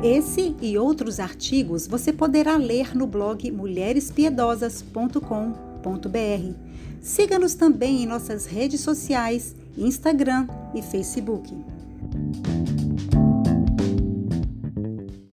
Esse e outros artigos você poderá ler no blog mulherespiedosas.com.br. Siga-nos também em nossas redes sociais, Instagram e Facebook.